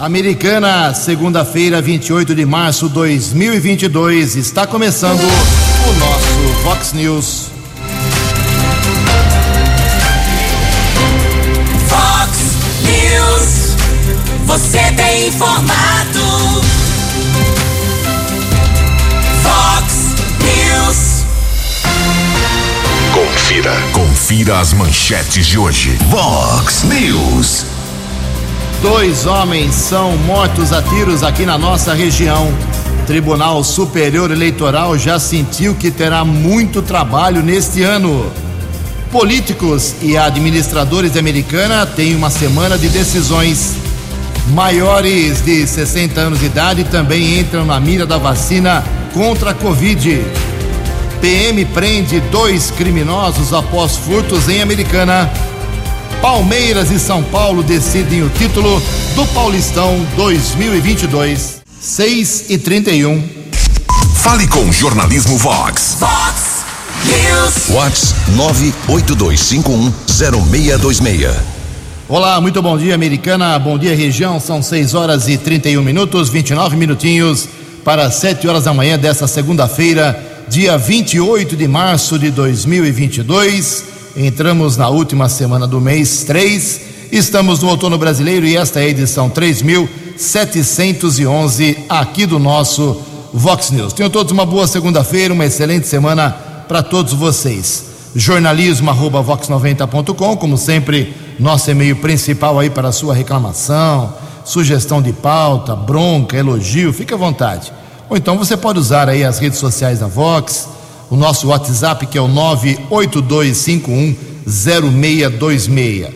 Americana, segunda-feira, 28 de março de 2022, está começando o nosso Fox News. Fox News, você tem informado. Fox News. Confira. Confira as manchetes de hoje. Vox News. Dois homens são mortos a tiros aqui na nossa região. Tribunal Superior Eleitoral já sentiu que terá muito trabalho neste ano. Políticos e administradores de Americana têm uma semana de decisões. Maiores de 60 anos de idade também entram na mira da vacina contra a Covid. PM prende dois criminosos após furtos em Americana. Palmeiras e São Paulo decidem o título do Paulistão 2022. 6 e 31. Fale com o Jornalismo Vox. Fox News. Vox 982510626. Olá, muito bom dia, Americana. Bom dia, região. São 6 horas e 31 minutos, 29 minutinhos para 7 horas da manhã desta segunda-feira, dia 28 de março de 2022. Entramos na última semana do mês 3. Estamos no outono brasileiro e esta é a edição 3711 aqui do nosso Vox News. Tenham todos uma boa segunda-feira, uma excelente semana para todos vocês. Jornalismo@vox90.com, como sempre, nosso e-mail principal aí para sua reclamação, sugestão de pauta, bronca, elogio, fique à vontade. Ou então você pode usar aí as redes sociais da Vox, o nosso WhatsApp que é o 982510626.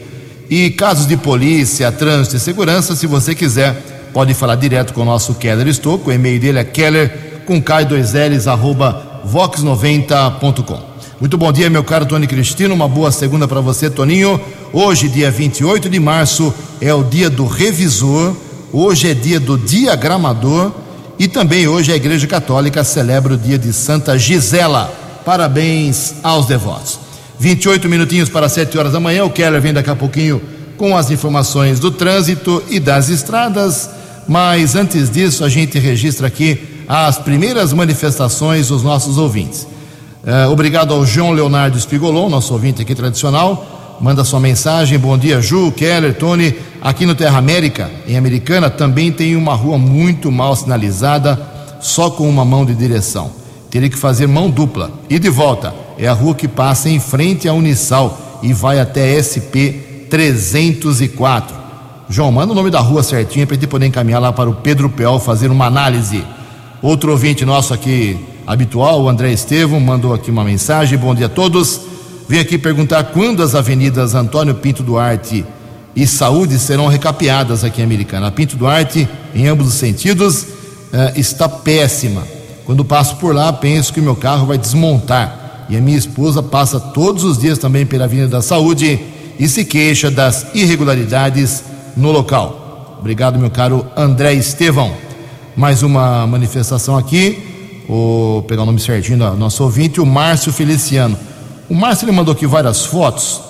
E casos de polícia, trânsito e segurança, se você quiser, pode falar direto com o nosso Keller Estouco. O e-mail dele é keller com k2ls arroba vox90.com. Muito bom dia, meu caro Tony Cristino. Uma boa segunda para você, Toninho. Hoje, dia 28 de março, é o dia do revisor. Hoje é dia do diagramador. E também hoje a Igreja Católica celebra o dia de Santa Gisela. Parabéns aos devotos. 28 minutinhos para 7 horas da manhã. O Keller vem daqui a pouquinho com as informações do trânsito e das estradas. Mas antes disso, a gente registra aqui as primeiras manifestações dos nossos ouvintes. Uh, obrigado ao João Leonardo Espigolon, nosso ouvinte aqui tradicional. Manda sua mensagem. Bom dia, Ju, Keller, Tony. Aqui no Terra América, em Americana, também tem uma rua muito mal sinalizada, só com uma mão de direção. Teria que fazer mão dupla. E de volta, é a rua que passa em frente à Unisal e vai até SP 304. João, manda o nome da rua certinho para gente poder encaminhar lá para o Pedro Peol fazer uma análise. Outro ouvinte nosso aqui habitual, o André Estevam, mandou aqui uma mensagem. Bom dia a todos. Vim aqui perguntar quando as avenidas Antônio Pinto Duarte e Saúde serão recapeadas aqui em Americana. A Pinto Duarte, em ambos os sentidos, eh, está péssima. Quando passo por lá, penso que meu carro vai desmontar. E a minha esposa passa todos os dias também pela Avenida da Saúde e se queixa das irregularidades no local. Obrigado, meu caro André Estevão. Mais uma manifestação aqui. Vou pegar o nome certinho do nosso ouvinte, o Márcio Feliciano. O Márcio ele mandou aqui várias fotos.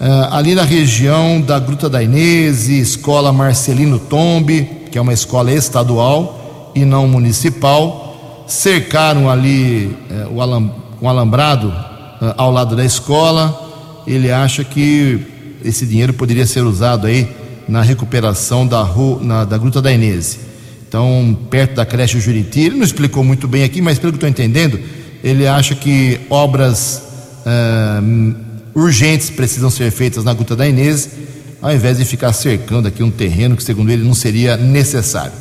Uh, ali na região da Gruta da Inês, Escola Marcelino Tombe, que é uma escola estadual e não municipal, cercaram ali uh, o alam, um alambrado uh, ao lado da escola. Ele acha que esse dinheiro poderia ser usado aí na recuperação da, rua, na, da Gruta da Inês. Então, perto da creche Juriti, ele não explicou muito bem aqui, mas pelo que estou entendendo, ele acha que obras urgentes precisam ser feitas na Gruta da Inês, ao invés de ficar cercando aqui um terreno que, segundo ele, não seria necessário.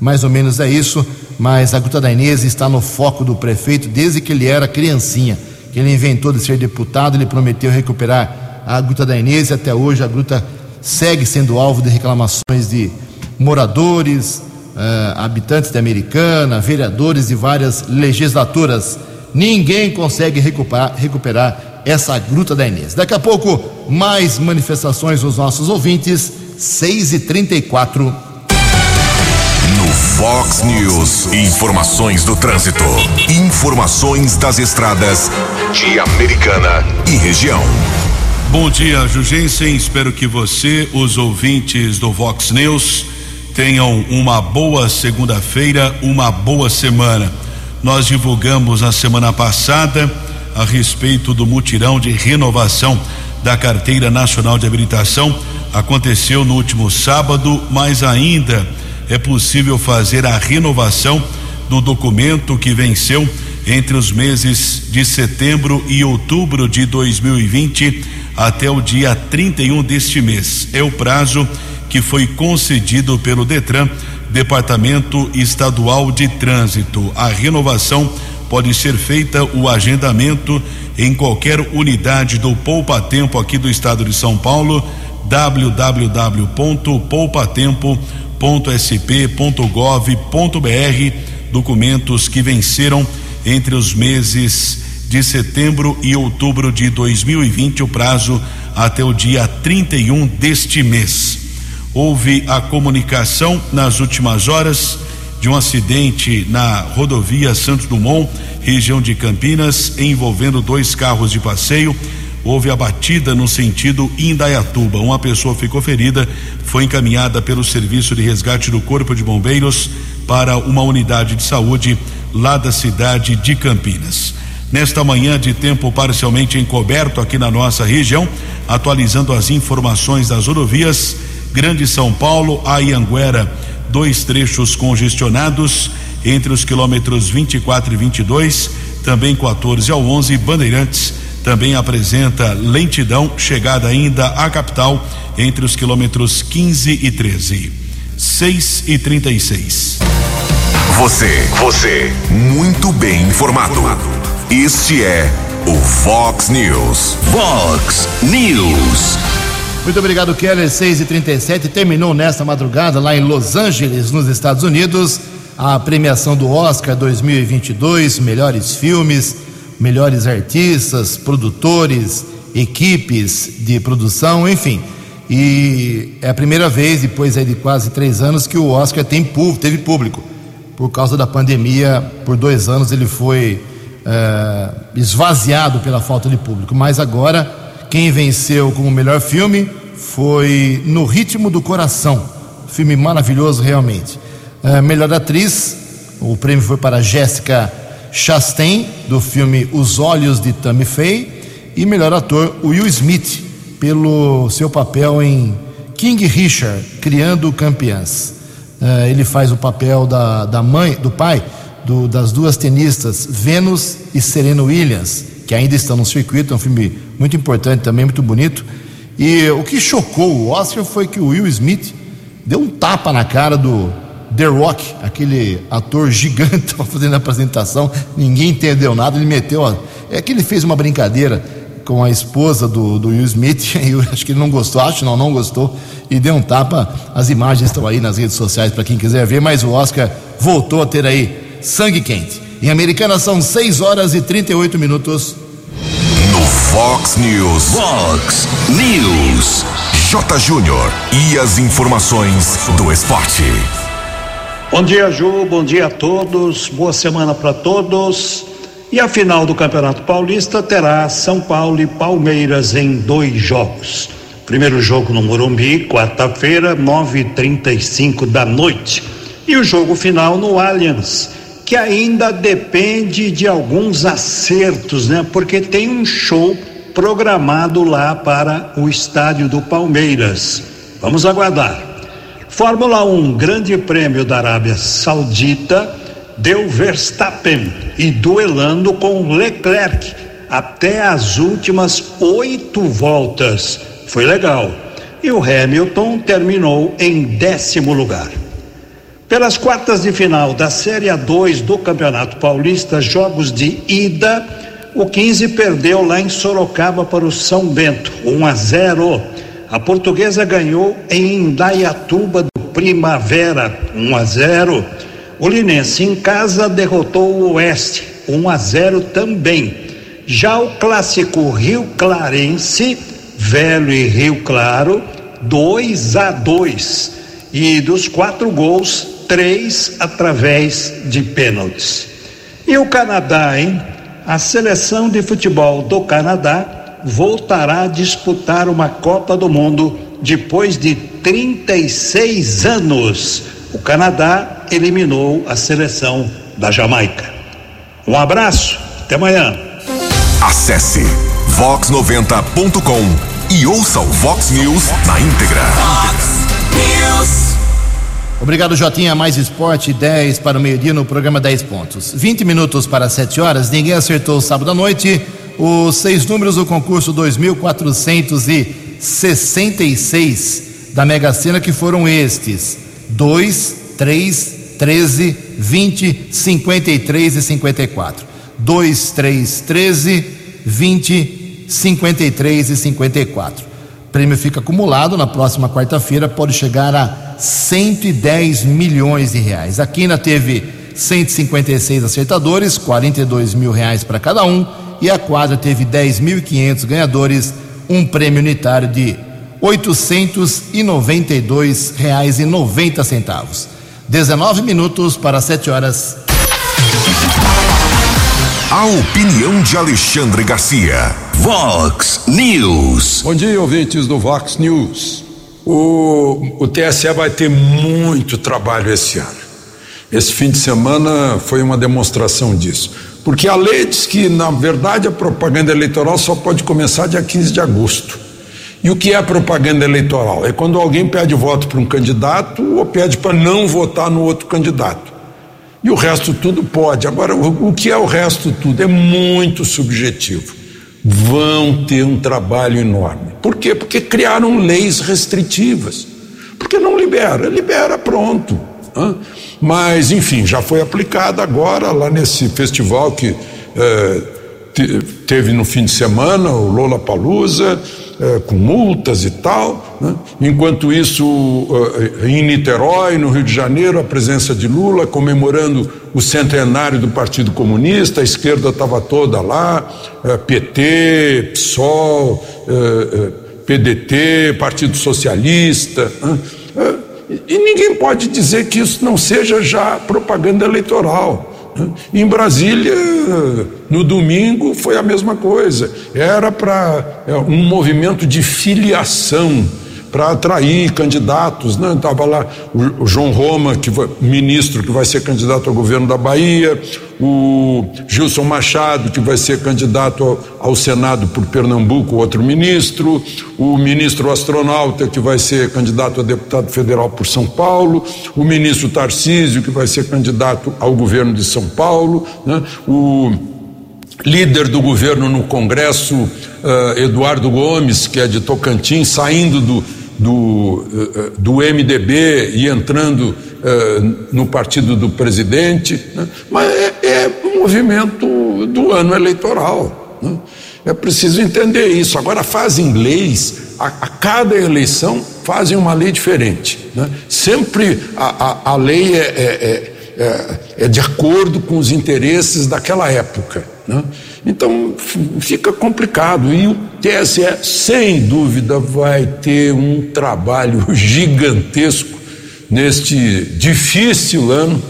Mais ou menos é isso, mas a Gruta da Inês está no foco do prefeito desde que ele era criancinha, que ele inventou de ser deputado, ele prometeu recuperar a Gruta da Inês e até hoje a gruta segue sendo alvo de reclamações de moradores, uh, habitantes de Americana, vereadores de várias legislaturas. Ninguém consegue recuperar, recuperar essa gruta da Inês. Daqui a pouco, mais manifestações dos nossos ouvintes, 6 e 34 No Fox News, informações do trânsito. Informações das estradas de Americana e região. Bom dia, Jugensen. Espero que você, os ouvintes do Vox News, tenham uma boa segunda-feira, uma boa semana. Nós divulgamos na semana passada a respeito do mutirão de renovação da Carteira Nacional de Habilitação. Aconteceu no último sábado, mas ainda é possível fazer a renovação do documento que venceu entre os meses de setembro e outubro de 2020 até o dia 31 deste mês. É o prazo que foi concedido pelo Detran, Departamento Estadual de Trânsito. A renovação pode ser feita o agendamento em qualquer unidade do Poupa Tempo aqui do estado de São Paulo www.poupatempo.sp.gov.br documentos que venceram entre os meses de setembro e outubro de 2020, o prazo até o dia 31 deste mês. Houve a comunicação nas últimas horas de um acidente na rodovia Santos Dumont, região de Campinas, envolvendo dois carros de passeio. Houve a batida no sentido Indaiatuba. Uma pessoa ficou ferida, foi encaminhada pelo Serviço de Resgate do Corpo de Bombeiros para uma unidade de saúde lá da cidade de Campinas. Nesta manhã de tempo parcialmente encoberto aqui na nossa região, atualizando as informações das rodovias, Grande São Paulo a Ianguera, dois trechos congestionados entre os quilômetros 24 e 22, também 14 ao 11, Bandeirantes também apresenta lentidão, chegada ainda à capital entre os quilômetros 15 e 13. 6 e 36. Você, você, muito bem informado. Este é o Fox News. Fox News. Muito obrigado, Keller. 6 e 37 Terminou nesta madrugada lá em Los Angeles, nos Estados Unidos, a premiação do Oscar 2022, melhores filmes, melhores artistas, produtores, equipes de produção, enfim. E é a primeira vez, depois de quase três anos, que o Oscar tem, teve público. Por causa da pandemia, por dois anos ele foi é, esvaziado pela falta de público. Mas agora, quem venceu como melhor filme foi No Ritmo do Coração. Filme maravilhoso, realmente. É, melhor atriz, o prêmio foi para Jéssica Chastain, do filme Os Olhos de Tammy Faye. E melhor ator, Will Smith, pelo seu papel em King Richard, Criando Campeãs. É, ele faz o papel da, da mãe, do pai do, das duas tenistas Venus e Serena Williams, que ainda estão no circuito. É um filme muito importante também, muito bonito. E o que chocou o Oscar foi que o Will Smith deu um tapa na cara do The Rock, aquele ator gigante fazendo a apresentação. Ninguém entendeu nada. Ele meteu. É que ele fez uma brincadeira com a esposa do, do Will Smith, e eu acho que ele não gostou, acho não, não gostou, e deu um tapa. As imagens estão aí nas redes sociais para quem quiser ver, mas o Oscar voltou a ter aí sangue quente. Em Americana são 6 horas e 38 minutos. Fox News. Fox News. J. Júnior. E as informações do esporte. Bom dia, Ju. Bom dia a todos. Boa semana para todos. E a final do Campeonato Paulista terá São Paulo e Palmeiras em dois jogos. Primeiro jogo no Morumbi, quarta-feira, 9h35 da noite. E o jogo final no Allianz, que ainda depende de alguns acertos, né? Porque tem um show programado lá para o estádio do Palmeiras. Vamos aguardar. Fórmula 1, Grande Prêmio da Arábia Saudita, deu Verstappen e duelando com Leclerc até as últimas oito voltas. Foi legal. E o Hamilton terminou em décimo lugar. Pelas quartas de final da Série A2 do Campeonato Paulista, jogos de ida, o 15 perdeu lá em Sorocaba para o São Bento, 1 a 0. A portuguesa ganhou em Indaiatuba do Primavera, 1 a 0. O Linense em casa derrotou o Oeste, 1 a 0 também. Já o clássico Rio Clarense, Velho e Rio Claro, 2 a 2. E dos quatro gols, três através de pênaltis. E o Canadá, hein? A seleção de futebol do Canadá voltará a disputar uma Copa do Mundo depois de 36 anos. O Canadá eliminou a seleção da Jamaica. Um abraço, até amanhã. Acesse vox90.com e ouça o Vox News na íntegra. News. Obrigado, Jotinha. Mais esporte, 10 para o meio-dia no programa 10 pontos. 20 minutos para 7 horas. Ninguém acertou sábado à noite. Os seis números do concurso 2466 da Mega Sena, que foram estes: 2, 3, 13, 20, 53 e 54. 2, 3, 13, 20, 53 e 54. O prêmio fica acumulado na próxima quarta-feira, pode chegar a 110 milhões de reais. A Quina teve 156 acertadores, 42 mil reais para cada um, e a quadra teve 10.500 ganhadores, um prêmio unitário de 892 reais e 90 centavos. 19 minutos para 7 horas. A opinião de Alexandre Garcia. Vox News. Bom dia, ouvintes do Vox News. O, o TSE vai ter muito trabalho esse ano. Esse fim de semana foi uma demonstração disso. Porque a lei diz que, na verdade, a propaganda eleitoral só pode começar dia 15 de agosto. E o que é propaganda eleitoral? É quando alguém pede voto para um candidato ou pede para não votar no outro candidato. E o resto tudo pode. Agora, o, o que é o resto tudo? É muito subjetivo. Vão ter um trabalho enorme. Por quê? Porque criaram leis restritivas. Porque não libera, libera pronto. Mas, enfim, já foi aplicada agora lá nesse festival que eh, te, teve no fim de semana, o Lola Palusa eh, com multas e tal. Né? Enquanto isso, eh, em Niterói, no Rio de Janeiro, a presença de Lula comemorando o centenário do Partido Comunista, a esquerda estava toda lá, eh, PT, PSOL, PDT, Partido Socialista. Né? E ninguém pode dizer que isso não seja já propaganda eleitoral. Em Brasília, no domingo, foi a mesma coisa. Era para é, um movimento de filiação para atrair candidatos, né? Estava lá o, o, João Roma, que vai, ministro que vai ser candidato ao governo da Bahia, o Gilson Machado, que vai ser candidato ao, ao Senado por Pernambuco, outro ministro, o ministro astronauta, que vai ser candidato a deputado federal por São Paulo, o ministro Tarcísio, que vai ser candidato ao governo de São Paulo, né? o líder do governo no Congresso, uh, Eduardo Gomes, que é de Tocantins, saindo do, do, eh, do MDB e entrando uh, no partido do presidente, né? mas é, é um movimento do ano eleitoral. Né? É preciso entender isso. Agora fazem leis, a, a cada eleição fazem uma lei diferente. Né? Sempre a, a, a lei é, é, é, é, de acordo com os interesses daquela época. Né? Então fica complicado e o TSE, sem dúvida, vai ter um trabalho gigantesco neste difícil ano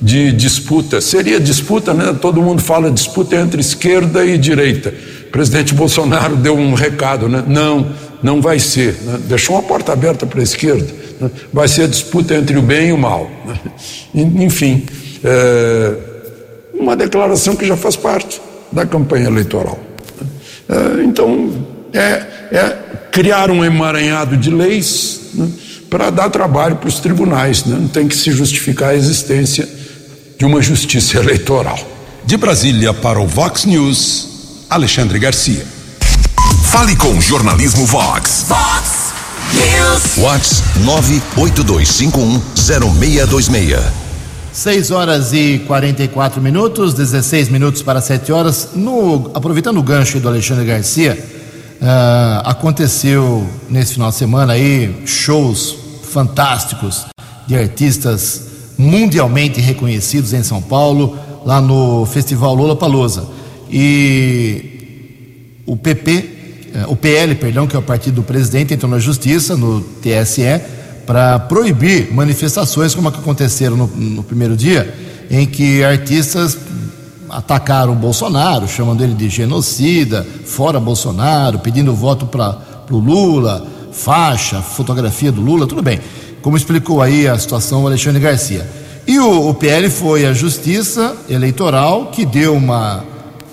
de disputa. Seria disputa, né? Todo mundo fala disputa entre esquerda e direita. O presidente Bolsonaro deu um recado, né? Não, não vai ser. Né? Deixou uma porta aberta para a esquerda. Né? Vai ser disputa entre o bem e o mal. Né? Enfim, é uma declaração que já faz parte da campanha eleitoral. É, então, é, é, criar um emaranhado de leis né, para dar trabalho para os tribunais. Né? Não tem que se justificar a existência de uma justiça eleitoral. De Brasília para o Vox News, Alexandre Garcia. Fale com o Jornalismo Vox. Vox News. Vox 982510626. 6 horas e 44 minutos, 16 minutos para 7 horas. No, aproveitando o gancho do Alexandre Garcia, uh, aconteceu nesse final de semana aí shows fantásticos de artistas mundialmente reconhecidos em São Paulo, lá no Festival Lola Palusa. E o PP, uh, eh, o PL, perdão, que é o partido do presidente, entrou na justiça, no TSE para proibir manifestações como a que aconteceram no, no, primeiro dia, em que artistas atacaram o Bolsonaro, chamando ele de genocida, fora Bolsonaro, pedindo voto para o Lula, faixa, fotografia do Lula, tudo bem. como explicou aí a situação o Alexandre Garcia. E o, o PL foi a Justiça Eleitoral que deu uma,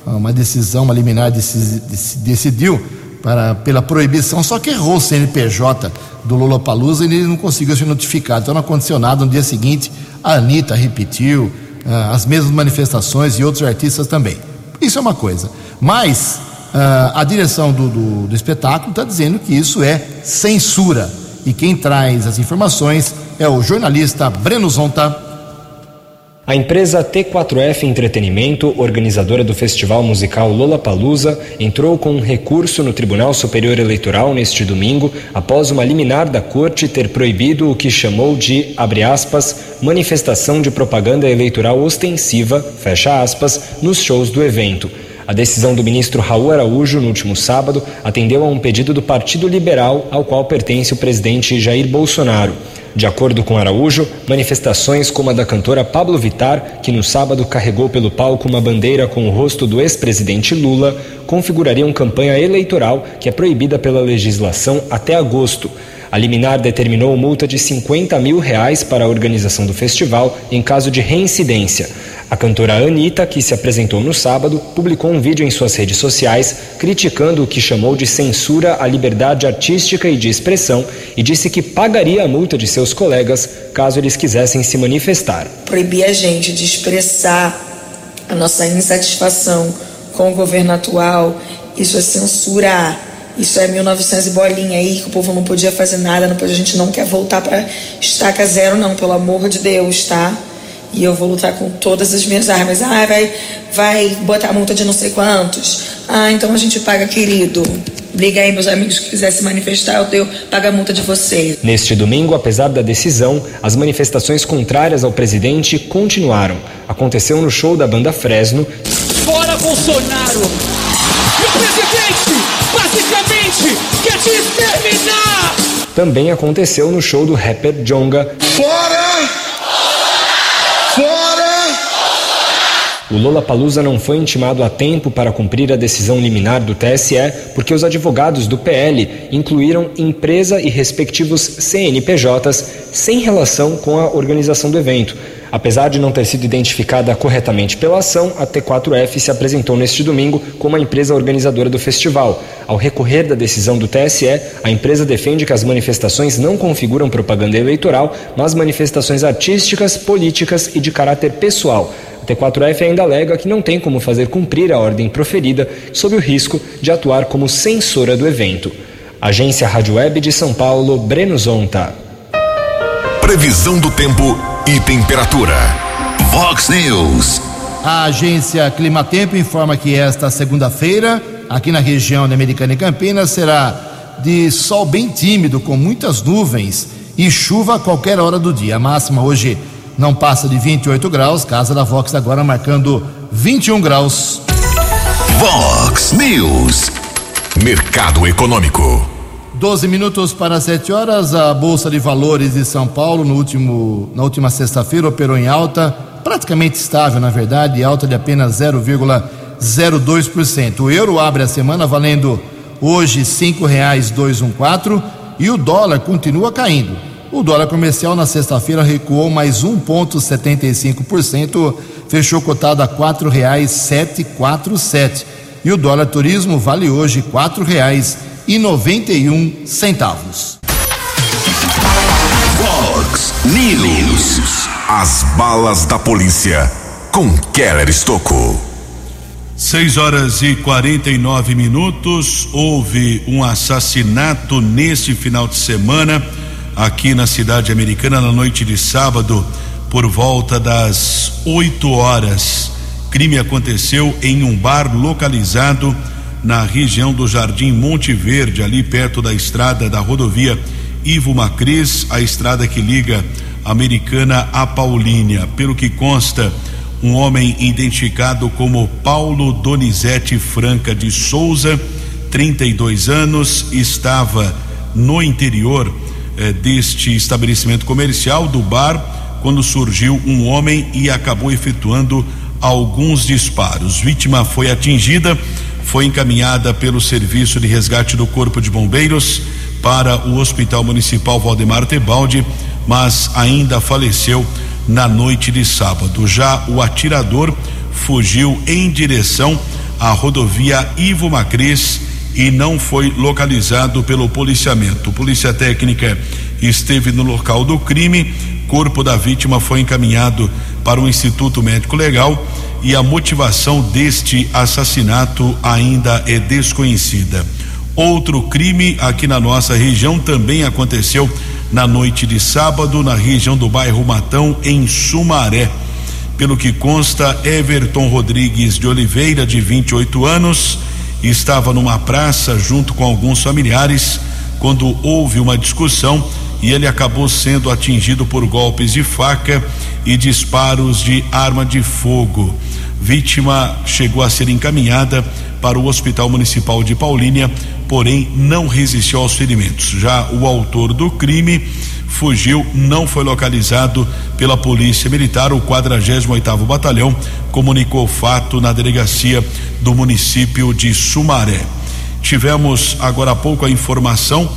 uma decisão, uma liminar decidiu para, pela proibição, só que errou o CNPJ do Lula Palusa e ele não conseguiu ser notificado. Então não aconteceu nada. No dia seguinte, a Anitta repetiu uh, as mesmas manifestações e outros artistas também. Isso é uma coisa. Mas uh, a direção do, do, do espetáculo está dizendo que isso é censura. E quem traz as informações é o jornalista Breno Zonta. A empresa T4F Entretenimento, organizadora do festival musical Lollapalooza, entrou com um recurso no Tribunal Superior Eleitoral neste domingo, após uma liminar da corte ter proibido o que chamou de, abre aspas, manifestação de propaganda eleitoral ostensiva, fecha aspas, nos shows do evento. A decisão do ministro Raul Araújo, no último sábado, atendeu a um pedido do Partido Liberal, ao qual pertence o presidente Jair Bolsonaro. De acordo com Araújo, manifestações como a da cantora Pablo Vitar, que no sábado carregou pelo palco uma bandeira com o rosto do ex-presidente Lula, configurariam campanha eleitoral que é proibida pela legislação até agosto. A liminar determinou multa de 50 mil reais para a organização do festival em caso de reincidência. A cantora Anitta, que se apresentou no sábado, publicou um vídeo em suas redes sociais criticando o que chamou de censura à liberdade artística e de expressão e disse que pagaria a multa de seus colegas caso eles quisessem se manifestar. Proibir a gente de expressar a nossa insatisfação com o governo atual, isso é censurar isso é 1900 e bolinha aí, que o povo não podia fazer nada, não podia, a gente não quer voltar para estaca zero, não, pelo amor de Deus, tá? E eu vou lutar com todas as minhas armas. Ah, vai, vai botar multa de não sei quantos. Ah, então a gente paga, querido. Liga aí, meus amigos que quiser se manifestar, eu pago a multa de vocês. Neste domingo, apesar da decisão, as manifestações contrárias ao presidente continuaram. Aconteceu no show da banda Fresno. Fora Bolsonaro! Meu presidente! basicamente quer te exterminar! Também aconteceu no show do rapper Jonga. Fora! O Lola Palusa não foi intimado a tempo para cumprir a decisão liminar do TSE, porque os advogados do PL incluíram empresa e respectivos CNPJs sem relação com a organização do evento. Apesar de não ter sido identificada corretamente pela ação, a T4F se apresentou neste domingo como a empresa organizadora do festival. Ao recorrer da decisão do TSE, a empresa defende que as manifestações não configuram propaganda eleitoral, mas manifestações artísticas, políticas e de caráter pessoal. A T4F ainda alega que não tem como fazer cumprir a ordem proferida sob o risco de atuar como censora do evento. Agência Rádio Web de São Paulo, Breno Zonta. Previsão do tempo e temperatura. Vox News. A agência Climatempo informa que esta segunda-feira, aqui na região da Americana e Campinas, será de sol bem tímido, com muitas nuvens e chuva a qualquer hora do dia. A máxima hoje não passa de 28 graus, casa da Vox agora marcando 21 graus. Vox News. Mercado Econômico. 12 minutos para 7 horas, a Bolsa de Valores de São Paulo no último, na última sexta-feira operou em alta, praticamente estável, na verdade, alta de apenas 0,02%. O euro abre a semana valendo hoje R$ 5,214 e o dólar continua caindo. O dólar comercial na sexta-feira recuou mais 1,75%, fechou cotado a R$ 4,747. E o dólar turismo vale hoje R$ 4,00 e noventa e um centavos. Fox News. As balas da polícia com Keller Estocou. 6 horas e 49 minutos. Houve um assassinato neste final de semana aqui na cidade americana na noite de sábado por volta das 8 horas. Crime aconteceu em um bar localizado na região do Jardim Monte Verde, ali perto da estrada da rodovia Ivo Macris, a estrada que liga Americana a Paulínia. Pelo que consta, um homem identificado como Paulo Donizete Franca de Souza, 32 anos, estava no interior eh, deste estabelecimento comercial do bar quando surgiu um homem e acabou efetuando alguns disparos. Vítima foi atingida foi encaminhada pelo Serviço de Resgate do Corpo de Bombeiros para o Hospital Municipal Valdemar Tebaldi, mas ainda faleceu na noite de sábado. Já o atirador fugiu em direção à rodovia Ivo Macris e não foi localizado pelo policiamento. Polícia Técnica esteve no local do crime, corpo da vítima foi encaminhado para o Instituto Médico Legal e a motivação deste assassinato ainda é desconhecida. Outro crime aqui na nossa região também aconteceu na noite de sábado na região do bairro Matão, em Sumaré. Pelo que consta, Everton Rodrigues de Oliveira, de 28 anos, estava numa praça junto com alguns familiares quando houve uma discussão e ele acabou sendo atingido por golpes de faca e disparos de arma de fogo. Vítima chegou a ser encaminhada para o Hospital Municipal de Paulínia, porém não resistiu aos ferimentos. Já o autor do crime fugiu, não foi localizado pela Polícia Militar. O 48º Batalhão comunicou o fato na delegacia do município de Sumaré. Tivemos agora há pouco a informação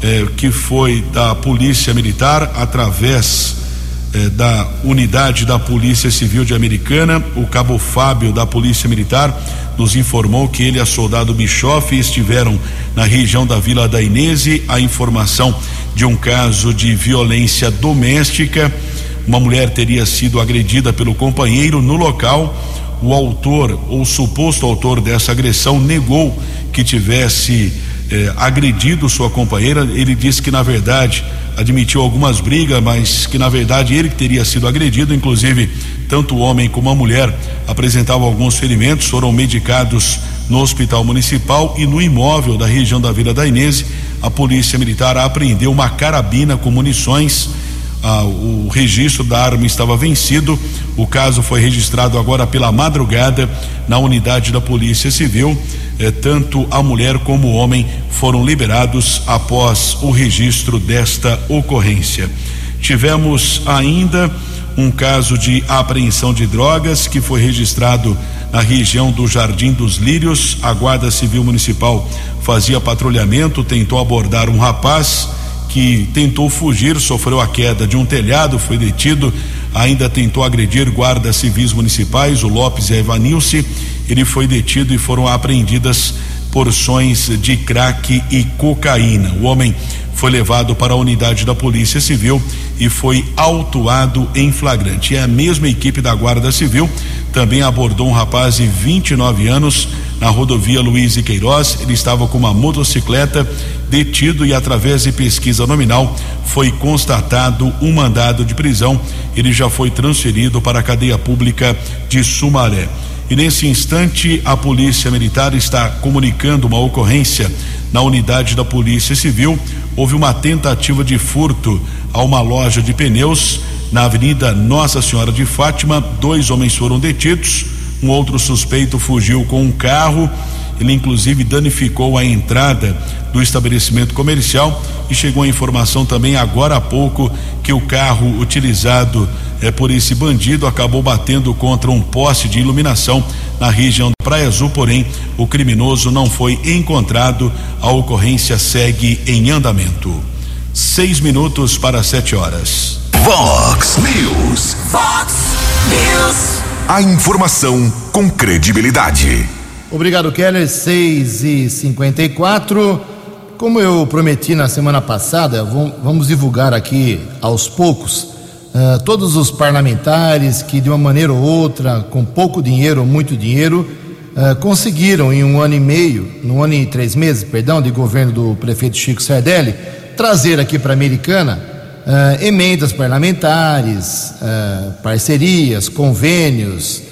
eh, que foi da Polícia Militar através eh, da unidade da Polícia Civil de Americana, o cabo Fábio da Polícia Militar nos informou que ele e a soldado Bischoff estiveram na região da Vila da Inese. A informação de um caso de violência doméstica. Uma mulher teria sido agredida pelo companheiro no local. O autor ou suposto autor dessa agressão negou que tivesse eh, agredido sua companheira. Ele disse que, na verdade, admitiu algumas brigas, mas que, na verdade, ele que teria sido agredido. Inclusive, tanto o homem como a mulher apresentavam alguns ferimentos, foram medicados no hospital municipal e no imóvel da região da Vila da Inês. A polícia militar apreendeu uma carabina com munições. Ah, o registro da arma estava vencido. O caso foi registrado agora pela madrugada na unidade da Polícia Civil. Eh, tanto a mulher como o homem foram liberados após o registro desta ocorrência. Tivemos ainda um caso de apreensão de drogas que foi registrado na região do Jardim dos Lírios. A Guarda Civil Municipal fazia patrulhamento, tentou abordar um rapaz que tentou fugir, sofreu a queda de um telhado, foi detido, ainda tentou agredir guardas civis municipais, o Lopes e a Evanilce. Ele foi detido e foram apreendidas porções de crack e cocaína. O homem foi levado para a unidade da Polícia Civil e foi autuado em flagrante. E a mesma equipe da Guarda Civil também abordou um rapaz de 29 anos na rodovia Luiz e Queiroz. Ele estava com uma motocicleta detido e através de pesquisa nominal foi constatado um mandado de prisão. Ele já foi transferido para a cadeia pública de Sumaré. E nesse instante, a Polícia Militar está comunicando uma ocorrência na unidade da Polícia Civil. Houve uma tentativa de furto a uma loja de pneus na Avenida Nossa Senhora de Fátima. Dois homens foram detidos. Um outro suspeito fugiu com um carro. Ele, inclusive, danificou a entrada do estabelecimento comercial. E chegou a informação também agora há pouco que o carro utilizado é, por esse bandido acabou batendo contra um poste de iluminação na região da Praia Azul, porém o criminoso não foi encontrado. A ocorrência segue em andamento. Seis minutos para sete horas. Vox News. Vox News. A informação com credibilidade. Obrigado, Keller. 6 e 54 Como eu prometi na semana passada, vamos divulgar aqui aos poucos uh, todos os parlamentares que, de uma maneira ou outra, com pouco dinheiro ou muito dinheiro, uh, conseguiram em um ano e meio, no ano e três meses, perdão, de governo do prefeito Chico Sardelli, trazer aqui para a Americana uh, emendas parlamentares, parcerias, convênios,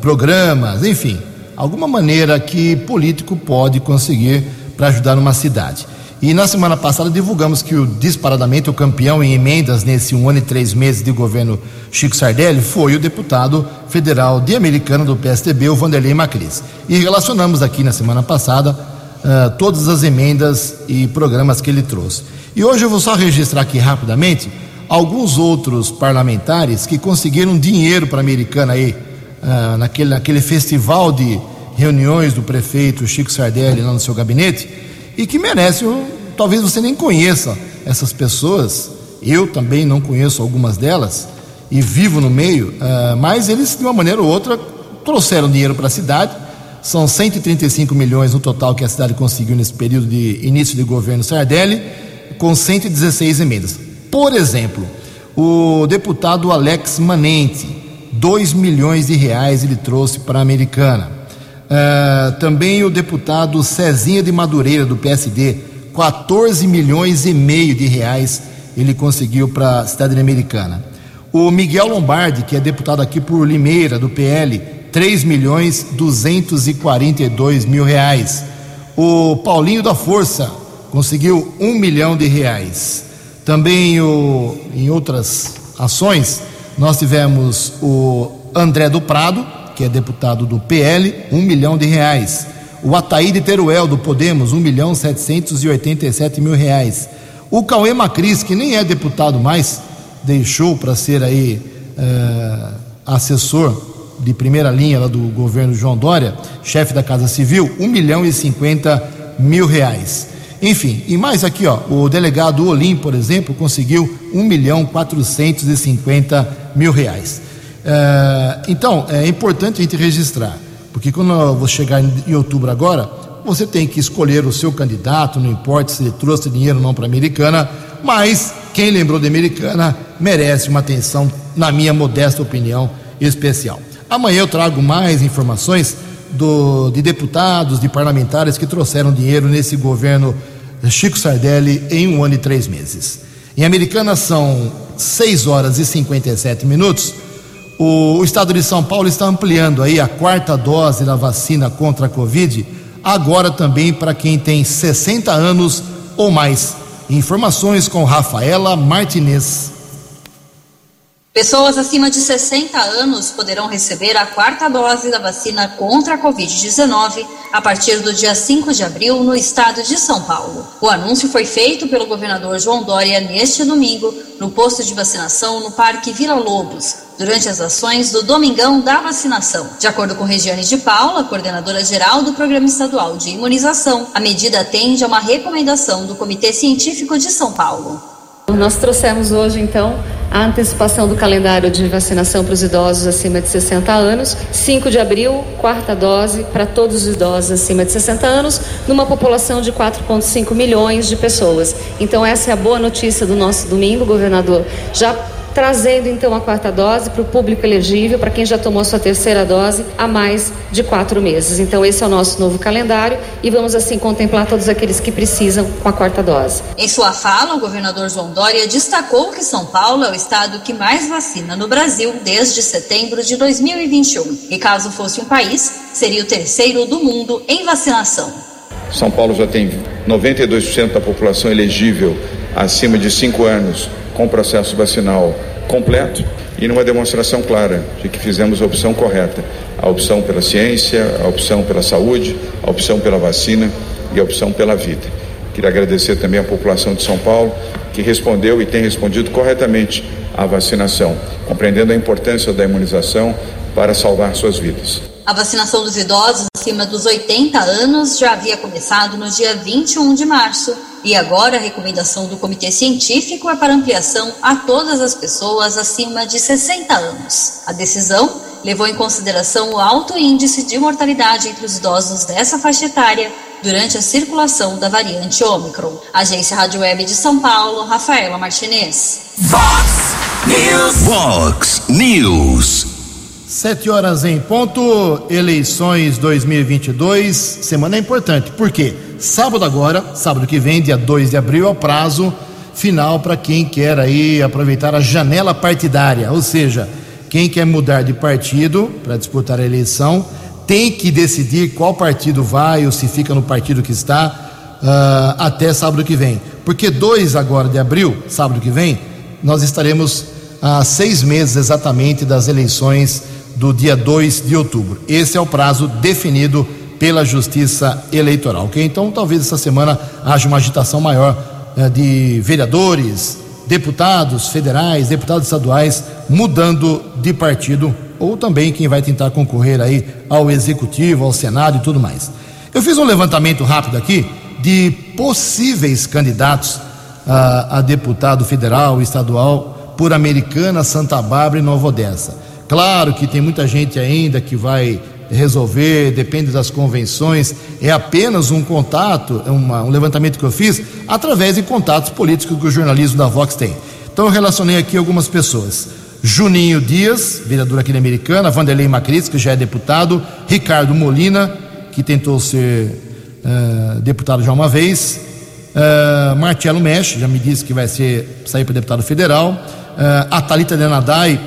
programas, enfim, alguma maneira que político pode conseguir para ajudar numa cidade. E na semana passada divulgamos que o disparadamente o campeão em emendas nesse um ano e três meses de governo Chico Sardelli foi o deputado federal de Americana do PSDB, o Vanderlei Macris. E relacionamos aqui na semana passada uh, todas as emendas e programas que ele trouxe. E hoje eu vou só registrar aqui rapidamente alguns outros parlamentares que conseguiram dinheiro para a Americana aí, uh, naquele, naquele festival de reuniões do prefeito Chico Sardelli lá no seu gabinete e que merece, talvez você nem conheça essas pessoas Eu também não conheço algumas delas e vivo no meio, uh, mas eles, de uma maneira ou outra, trouxeram dinheiro para a cidade. São 135 milhões no total que a cidade conseguiu nesse período de início de governo Sardelli, com 116 emendas. Por exemplo, o deputado Alex Manente, 2 milhões de reais ele trouxe para a Americana. Uh, também o deputado Cezinha de Madureira, do PSD, 14 milhões e meio de reais ele conseguiu para a cidade americana. O Miguel Lombardi, que é deputado aqui por Limeira, do PL, 3 milhões 242 mil reais. O Paulinho da Força conseguiu um milhão de reais. Também o, em outras ações, nós tivemos o André do Prado, que é deputado do PL, um milhão de reais. O Ataíde Teruel, do Podemos, um milhão setecentos e oitenta e sete mil reais. O Cauê Macris, que nem é deputado mais, deixou para ser aí uh, assessor de primeira linha lá do governo João Dória, chefe da Casa Civil, um milhão e cinquenta mil reais. Enfim, e mais aqui, ó, o delegado Olim, por exemplo, conseguiu um milhão quatrocentos e cinquenta mil reais. Uh, então, é importante a gente registrar, porque quando eu vou chegar em outubro agora, você tem que escolher o seu candidato, não importa se ele trouxe dinheiro ou não para a Americana, mas quem lembrou de Americana merece uma atenção, na minha modesta opinião, especial. Amanhã eu trago mais informações do, de deputados, de parlamentares que trouxeram dinheiro nesse governo Chico Sardelli em um ano e três meses. Em Americana são 6 horas e 57 minutos. O, estado de São Paulo está ampliando aí a quarta dose da vacina contra a Covid agora também para quem tem 60 anos ou mais. Informações com Rafaela Martinez. Pessoas acima de 60 anos poderão receber a quarta dose da vacina contra a Covid-19 a partir do dia 5 de abril no estado de São Paulo. O anúncio foi feito pelo governador João Dória neste domingo no posto de vacinação no Parque Vila Lobos, durante as ações do Domingão da Vacinação. De acordo com Regiane de Paula, coordenadora geral do Programa Estadual de Imunização, a medida atende a uma recomendação do Comitê Científico de São Paulo. Nós trouxemos hoje, então, a antecipação do calendário de vacinação para os idosos acima de 60 anos. 5 de abril, quarta dose para todos os idosos acima de 60 anos, numa população de 4,5 milhões de pessoas. Então, essa é a boa notícia do nosso domingo, governador. Já trazendo então a quarta dose para o público elegível, para quem já tomou sua terceira dose há mais de quatro meses. Então, esse é o nosso novo calendário e vamos assim contemplar todos aqueles que precisam com a quarta dose. Em sua fala, o governador João Dória destacou que São Paulo é o estado que mais vacina no Brasil desde setembro de 2021. E caso fosse um país, seria o terceiro do mundo em vacinação. São Paulo já tem 92% da população elegível acima de 5 anos com processo vacinal completo e numa demonstração clara de que fizemos a opção correta, a opção pela ciência, a opção pela saúde, a opção pela vacina e a opção pela vida. Queria agradecer também à população de São Paulo que respondeu e tem respondido corretamente à vacinação, compreendendo a importância da imunização para salvar suas vidas. A vacinação dos idosos acima dos 80 anos já havia começado no dia 21 de março e agora a recomendação do Comitê Científico é para ampliação a todas as pessoas acima de 60 anos. A decisão levou em consideração o alto índice de mortalidade entre os idosos dessa faixa etária durante a circulação da variante Ômicron. Agência Rádio Web de São Paulo, Rafaela Martinez. Vox News. Vox News. Sete horas em ponto, eleições 2022, semana é importante, por quê? Sábado agora, sábado que vem, dia 2 de abril, é o prazo final para quem quer aí aproveitar a janela partidária, ou seja, quem quer mudar de partido para disputar a eleição tem que decidir qual partido vai ou se fica no partido que está uh, até sábado que vem. Porque 2 agora de abril, sábado que vem, nós estaremos a seis meses exatamente das eleições do dia 2 de outubro. Esse é o prazo definido pela Justiça Eleitoral, ok? Então, talvez essa semana haja uma agitação maior eh, de vereadores, deputados federais, deputados estaduais mudando de partido, ou também quem vai tentar concorrer aí ao Executivo, ao Senado e tudo mais. Eu fiz um levantamento rápido aqui de possíveis candidatos a, a deputado federal, estadual, por Americana, Santa Bárbara e Nova Odessa. Claro que tem muita gente ainda que vai resolver, depende das convenções, é apenas um contato, é uma, um levantamento que eu fiz, através de contatos políticos que o jornalismo da Vox tem. Então eu relacionei aqui algumas pessoas. Juninho Dias, vereador aqui na Americana, Vanderlei Macris, que já é deputado, Ricardo Molina, que tentou ser uh, deputado já uma vez, uh, Marcelo Mesh, já me disse que vai ser, sair para deputado federal, uh, a Thalita Denadai,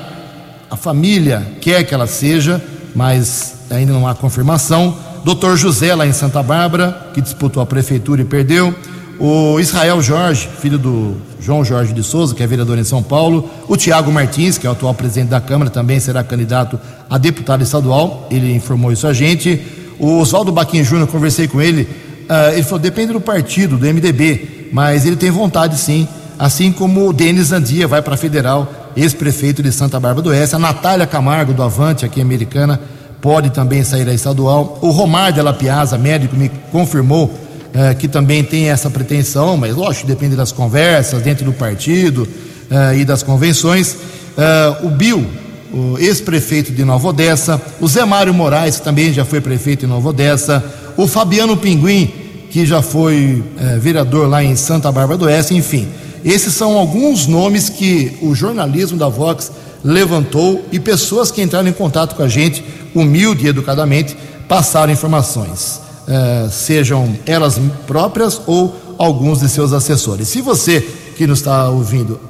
a família quer que ela seja, mas ainda não há confirmação. Doutor José, lá em Santa Bárbara, que disputou a prefeitura e perdeu. O Israel Jorge, filho do João Jorge de Souza, que é vereador em São Paulo. O Tiago Martins, que é o atual presidente da Câmara, também será candidato a deputado estadual. Ele informou isso a gente. O Oswaldo Baquinha Júnior, conversei com ele. Uh, ele falou: depende do partido, do MDB, mas ele tem vontade sim. Assim como o Denis Andia vai para a federal, ex-prefeito de Santa Bárbara do Oeste. A Natália Camargo, do Avante, aqui americana, pode também sair da estadual. O Romar de La Piazza, médico, me confirmou eh, que também tem essa pretensão, mas lógico, depende das conversas dentro do partido eh, e das convenções. Eh, o Bill, o ex-prefeito de Nova Odessa, o Zé Mário Moraes, que também já foi prefeito em Nova Odessa, o Fabiano Pinguim, que já foi vereador lá em Santa Bárbara do Oeste, enfim. Esses são alguns nomes que o jornalismo da Vox levantou e pessoas que entraram em contato com a gente, humilde e educadamente, passaram informações, uh, sejam elas próprias ou alguns de seus assessores. Se você que nos está ouvindo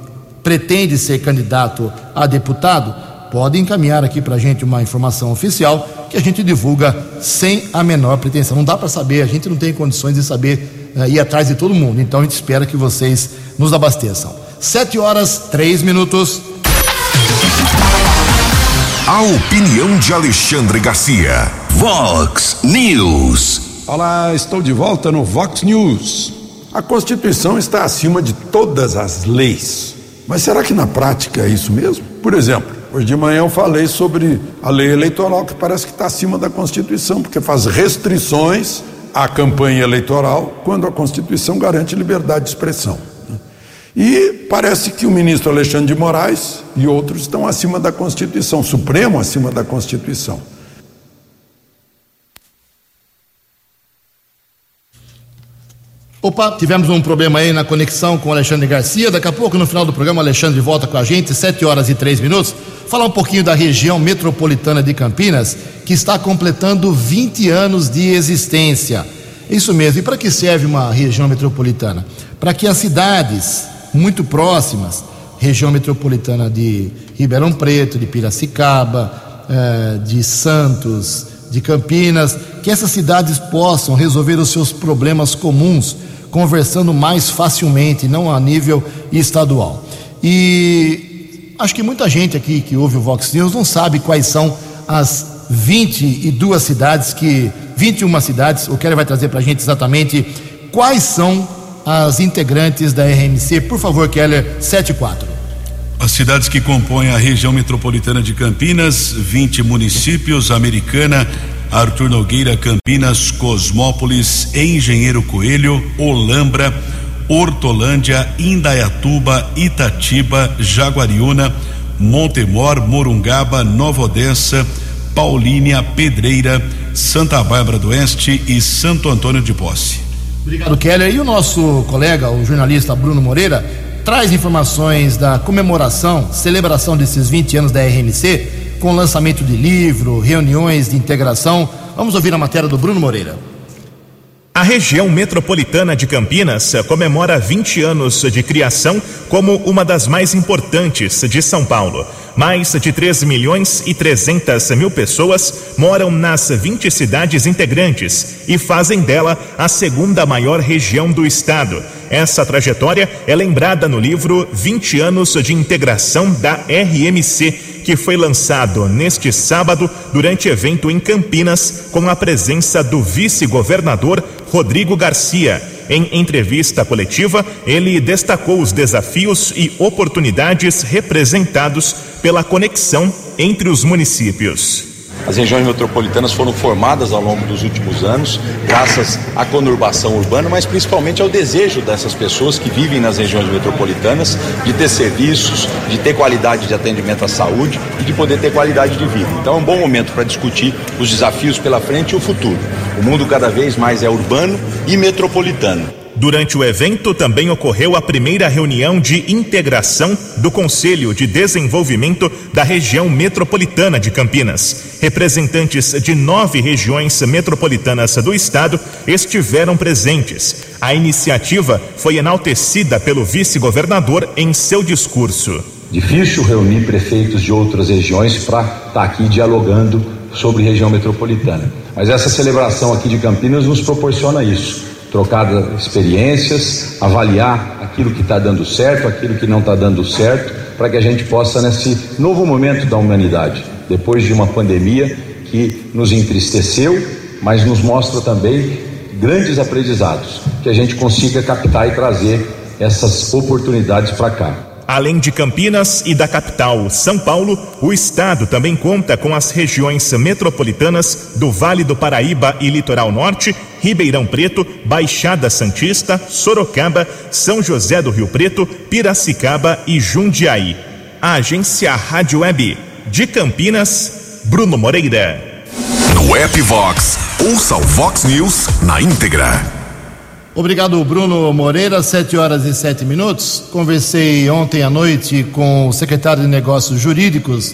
pretende ser candidato a deputado, pode encaminhar aqui para a gente uma informação oficial que a gente divulga sem a menor pretensão. Não dá para saber, a gente não tem condições de saber uh, ir atrás de todo mundo. Então a gente espera que vocês nos abasteçam. Sete horas, três minutos. A opinião de Alexandre Garcia. Vox News. Olá, estou de volta no Vox News. A Constituição está acima de todas as leis. Mas será que na prática é isso mesmo? Por exemplo, hoje de manhã eu falei sobre a lei eleitoral que parece que está acima da Constituição, porque faz restrições à campanha eleitoral quando a Constituição garante liberdade de expressão. E parece que o ministro Alexandre de Moraes e outros estão acima da Constituição, Supremo acima da Constituição. Opa, tivemos um problema aí na conexão com o Alexandre Garcia. Daqui a pouco, no final do programa, o Alexandre volta com a gente, 7 horas e 3 minutos. Falar um pouquinho da região metropolitana de Campinas, que está completando 20 anos de existência. Isso mesmo. E para que serve uma região metropolitana? Para que as cidades muito próximas, região metropolitana de Ribeirão Preto, de Piracicaba, eh, de Santos, de Campinas, que essas cidades possam resolver os seus problemas comuns, conversando mais facilmente, não a nível estadual. E acho que muita gente aqui que ouve o Vox News não sabe quais são as 22 cidades que 21 cidades, o Kelly vai trazer para a gente exatamente quais são as integrantes da RMC. Por favor, Keller, 74. As cidades que compõem a região metropolitana de Campinas, 20 municípios, Americana, Arthur Nogueira, Campinas, Cosmópolis, Engenheiro Coelho, Olambra, Hortolândia, Indaiatuba, Itatiba, Jaguariúna, Montemor, Morungaba, Nova Odessa, Paulínia, Pedreira, Santa Bárbara do Oeste e Santo Antônio de Posse. Obrigado, Keller. E o nosso colega, o jornalista Bruno Moreira, traz informações da comemoração, celebração desses 20 anos da RMC, com lançamento de livro, reuniões de integração. Vamos ouvir a matéria do Bruno Moreira. A região metropolitana de Campinas comemora 20 anos de criação como uma das mais importantes de São Paulo. Mais de 3 milhões e 300 mil pessoas moram nas 20 cidades integrantes e fazem dela a segunda maior região do estado. Essa trajetória é lembrada no livro 20 anos de integração da RMC que foi lançado neste sábado durante evento em Campinas com a presença do vice-governador Rodrigo Garcia. Em entrevista coletiva, ele destacou os desafios e oportunidades representados pela conexão entre os municípios. As regiões metropolitanas foram formadas ao longo dos últimos anos, graças à conurbação urbana, mas principalmente ao desejo dessas pessoas que vivem nas regiões metropolitanas de ter serviços, de ter qualidade de atendimento à saúde e de poder ter qualidade de vida. Então é um bom momento para discutir os desafios pela frente e o futuro. O mundo cada vez mais é urbano e metropolitano. Durante o evento também ocorreu a primeira reunião de integração do Conselho de Desenvolvimento da região metropolitana de Campinas. Representantes de nove regiões metropolitanas do estado estiveram presentes. A iniciativa foi enaltecida pelo vice-governador em seu discurso. Difícil reunir prefeitos de outras regiões para estar tá aqui dialogando sobre região metropolitana. Mas essa celebração aqui de Campinas nos proporciona isso trocar experiências, avaliar aquilo que está dando certo, aquilo que não está dando certo, para que a gente possa, nesse novo momento da humanidade, depois de uma pandemia que nos entristeceu, mas nos mostra também grandes aprendizados, que a gente consiga captar e trazer essas oportunidades para cá. Além de Campinas e da capital, São Paulo, o estado também conta com as regiões metropolitanas do Vale do Paraíba e Litoral Norte, Ribeirão Preto, Baixada Santista, Sorocaba, São José do Rio Preto, Piracicaba e Jundiaí. A agência Rádio Web de Campinas, Bruno Moreira. No App Vox, ouça o Vox News na íntegra. Obrigado, Bruno Moreira. Sete horas e sete minutos. Conversei ontem à noite com o secretário de Negócios Jurídicos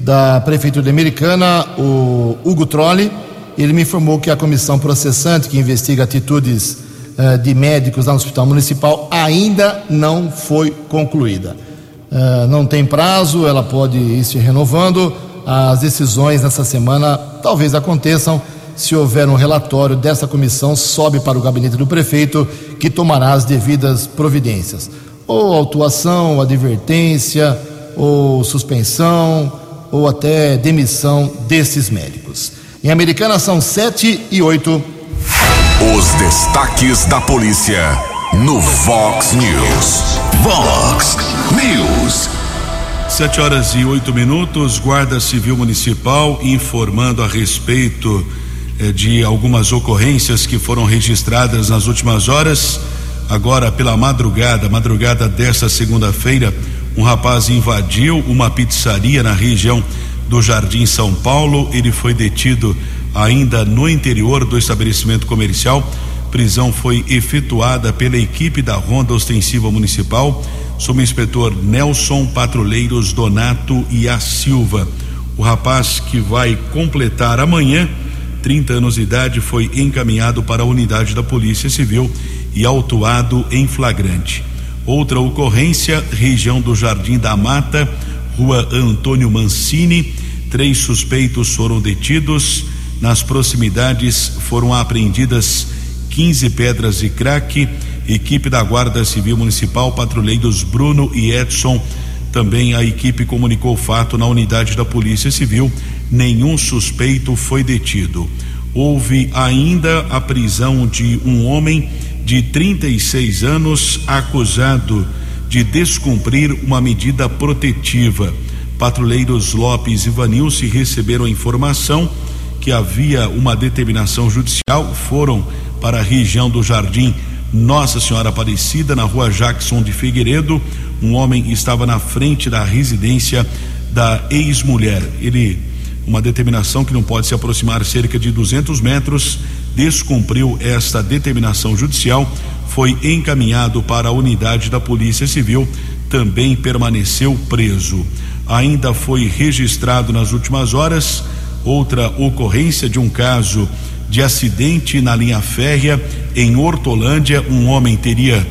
da Prefeitura Americana, o Hugo Trolli. Ele me informou que a comissão processante que investiga atitudes uh, de médicos lá no Hospital Municipal ainda não foi concluída. Uh, não tem prazo, ela pode ir se renovando. As decisões nessa semana talvez aconteçam se houver um relatório dessa comissão, sobe para o gabinete do prefeito, que tomará as devidas providências. Ou autuação, ou advertência, ou suspensão, ou até demissão desses médicos. Em Americana são sete e oito. Os destaques da polícia no Vox News. Vox News. Sete horas e oito minutos, Guarda Civil Municipal informando a respeito eh, de algumas ocorrências que foram registradas nas últimas horas. Agora, pela madrugada, madrugada desta segunda-feira, um rapaz invadiu uma pizzaria na região do Jardim São Paulo. Ele foi detido ainda no interior do estabelecimento comercial. Prisão foi efetuada pela equipe da Ronda Ostensiva Municipal, sob inspetor Nelson Patrulheiros Donato e a Silva. O rapaz que vai completar amanhã 30 anos de idade, foi encaminhado para a unidade da Polícia Civil e autuado em flagrante. Outra ocorrência, região do Jardim da Mata, rua Antônio Mancini. Três suspeitos foram detidos. Nas proximidades foram apreendidas 15 pedras de crack. Equipe da Guarda Civil Municipal, patrulheiros Bruno e Edson. Também a equipe comunicou o fato na unidade da Polícia Civil nenhum suspeito foi detido. Houve ainda a prisão de um homem de 36 anos acusado de descumprir uma medida protetiva. Patrulheiros Lopes e Vanilce receberam a informação que havia uma determinação judicial, foram para a região do Jardim Nossa Senhora Aparecida, na rua Jackson de Figueiredo. Um homem estava na frente da residência da ex-mulher. Ele uma determinação que não pode se aproximar cerca de 200 metros, descumpriu esta determinação judicial, foi encaminhado para a unidade da Polícia Civil, também permaneceu preso. Ainda foi registrado nas últimas horas outra ocorrência de um caso de acidente na linha férrea em Hortolândia. Um homem teria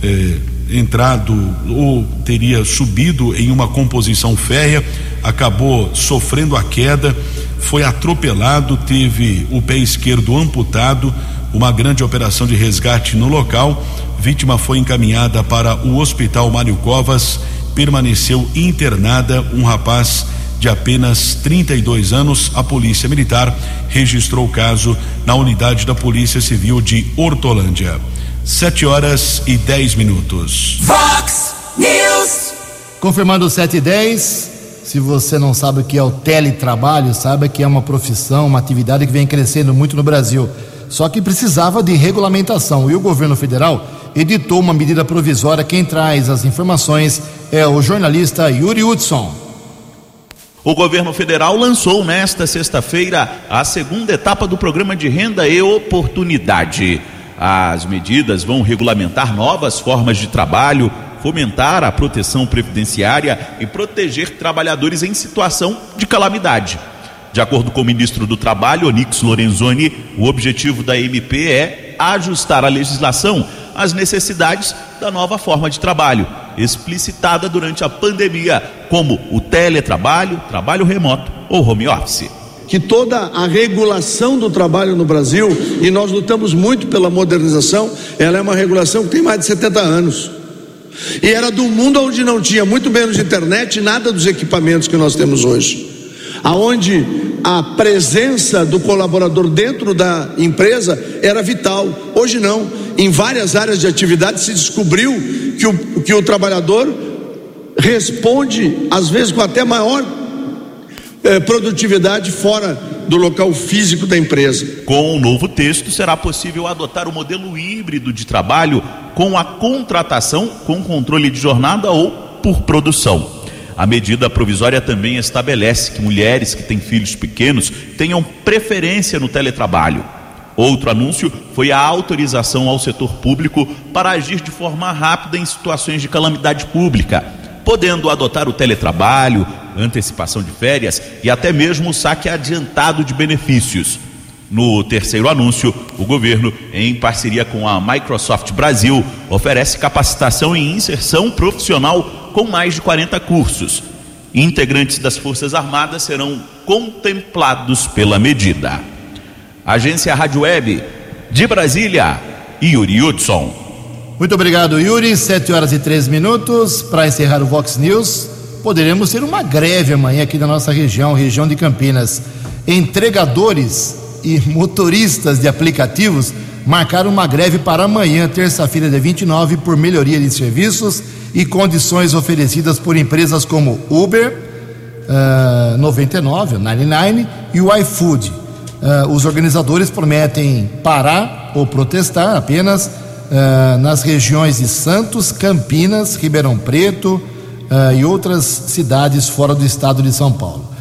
eh, entrado ou teria subido em uma composição férrea acabou sofrendo a queda, foi atropelado, teve o pé esquerdo amputado, uma grande operação de resgate no local. Vítima foi encaminhada para o Hospital Mário Covas, permaneceu internada um rapaz de apenas 32 anos. A Polícia Militar registrou o caso na unidade da Polícia Civil de Hortolândia. Sete horas e 10 minutos. Fox News. Confirmando 7 e 10. Se você não sabe o que é o teletrabalho, saiba que é uma profissão, uma atividade que vem crescendo muito no Brasil. Só que precisava de regulamentação e o governo federal editou uma medida provisória. Quem traz as informações é o jornalista Yuri Hudson. O governo federal lançou nesta sexta-feira a segunda etapa do programa de renda e oportunidade. As medidas vão regulamentar novas formas de trabalho, fomentar a proteção previdenciária e proteger trabalhadores em situação de calamidade. De acordo com o ministro do Trabalho, Onix Lorenzoni, o objetivo da MP é ajustar a legislação às necessidades da nova forma de trabalho, explicitada durante a pandemia, como o teletrabalho, trabalho remoto ou home office que toda a regulação do trabalho no Brasil, e nós lutamos muito pela modernização, ela é uma regulação que tem mais de 70 anos. E era do mundo onde não tinha muito menos internet, nada dos equipamentos que nós temos hoje. Aonde a presença do colaborador dentro da empresa era vital. Hoje não. Em várias áreas de atividade se descobriu que o, que o trabalhador responde, às vezes com até maior eh, produtividade fora do local físico da empresa. Com o novo texto, será possível adotar o modelo híbrido de trabalho com a contratação com controle de jornada ou por produção. A medida provisória também estabelece que mulheres que têm filhos pequenos tenham preferência no teletrabalho. Outro anúncio foi a autorização ao setor público para agir de forma rápida em situações de calamidade pública, podendo adotar o teletrabalho, antecipação de férias e até mesmo o saque adiantado de benefícios. No terceiro anúncio, o governo, em parceria com a Microsoft Brasil, oferece capacitação e inserção profissional com mais de 40 cursos. Integrantes das Forças Armadas serão contemplados pela medida. Agência Rádio Web de Brasília, Yuri Hudson. Muito obrigado, Yuri. Sete horas e três minutos. Para encerrar o Vox News, poderemos ter uma greve amanhã aqui na nossa região, região de Campinas. Entregadores e motoristas de aplicativos marcaram uma greve para amanhã, terça-feira, dia 29, por melhoria de serviços e condições oferecidas por empresas como Uber, uh, 99, 99 e o iFood. Uh, os organizadores prometem parar ou protestar apenas uh, nas regiões de Santos, Campinas, Ribeirão Preto uh, e outras cidades fora do estado de São Paulo.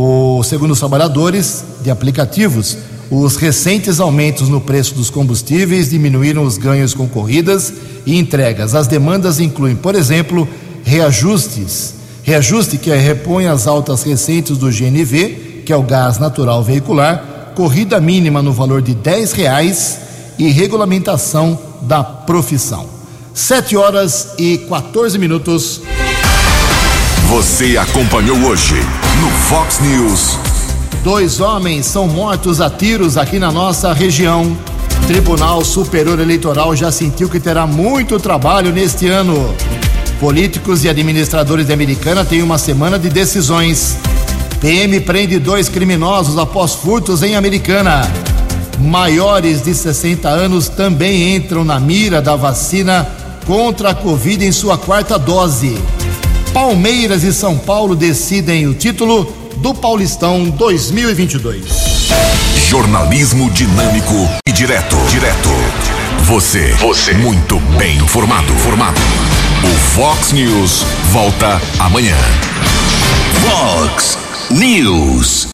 O, segundo os trabalhadores de aplicativos, os recentes aumentos no preço dos combustíveis diminuíram os ganhos com corridas e entregas. As demandas incluem, por exemplo, reajustes, reajuste que repõe as altas recentes do GNV, que é o gás natural veicular, corrida mínima no valor de R$ reais e regulamentação da profissão. Sete horas e 14 minutos. Você acompanhou hoje no Fox News. Dois homens são mortos a tiros aqui na nossa região. Tribunal Superior Eleitoral já sentiu que terá muito trabalho neste ano. Políticos e administradores de Americana têm uma semana de decisões. PM prende dois criminosos após furtos em Americana. Maiores de 60 anos também entram na mira da vacina contra a Covid em sua quarta dose. Palmeiras e São Paulo decidem o título do Paulistão 2022. Jornalismo dinâmico e direto. Direto. Você. Você. Muito bem informado. Formado. O Fox News volta amanhã. Fox News.